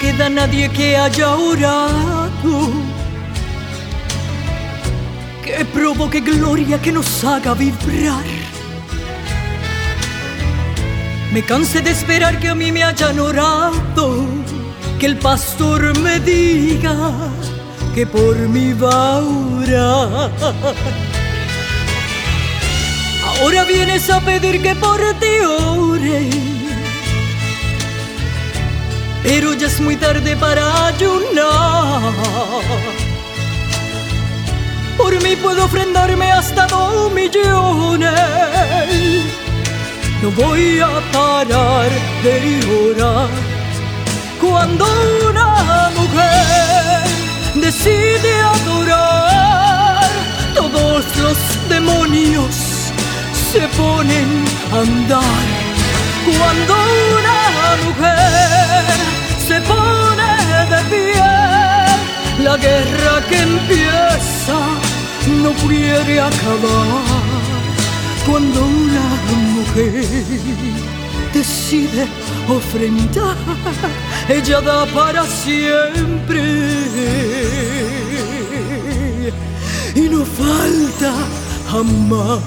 queda nadie que haya orado, que provoque gloria, que nos haga vibrar. Me cansé de esperar que a mí me hayan orado, que el pastor me diga que por mí va a orar. Ahora vienes a pedir que por ti pero ya es muy tarde para ayunar. Por mí puedo ofrendarme hasta dos millones. No voy a parar de orar cuando una mujer decide adorar. Todos los demonios se ponen a andar cuando una La guerra que empieza no puede acabar cuando una mujer decide ofrendar, ella da para siempre y no falta jamás.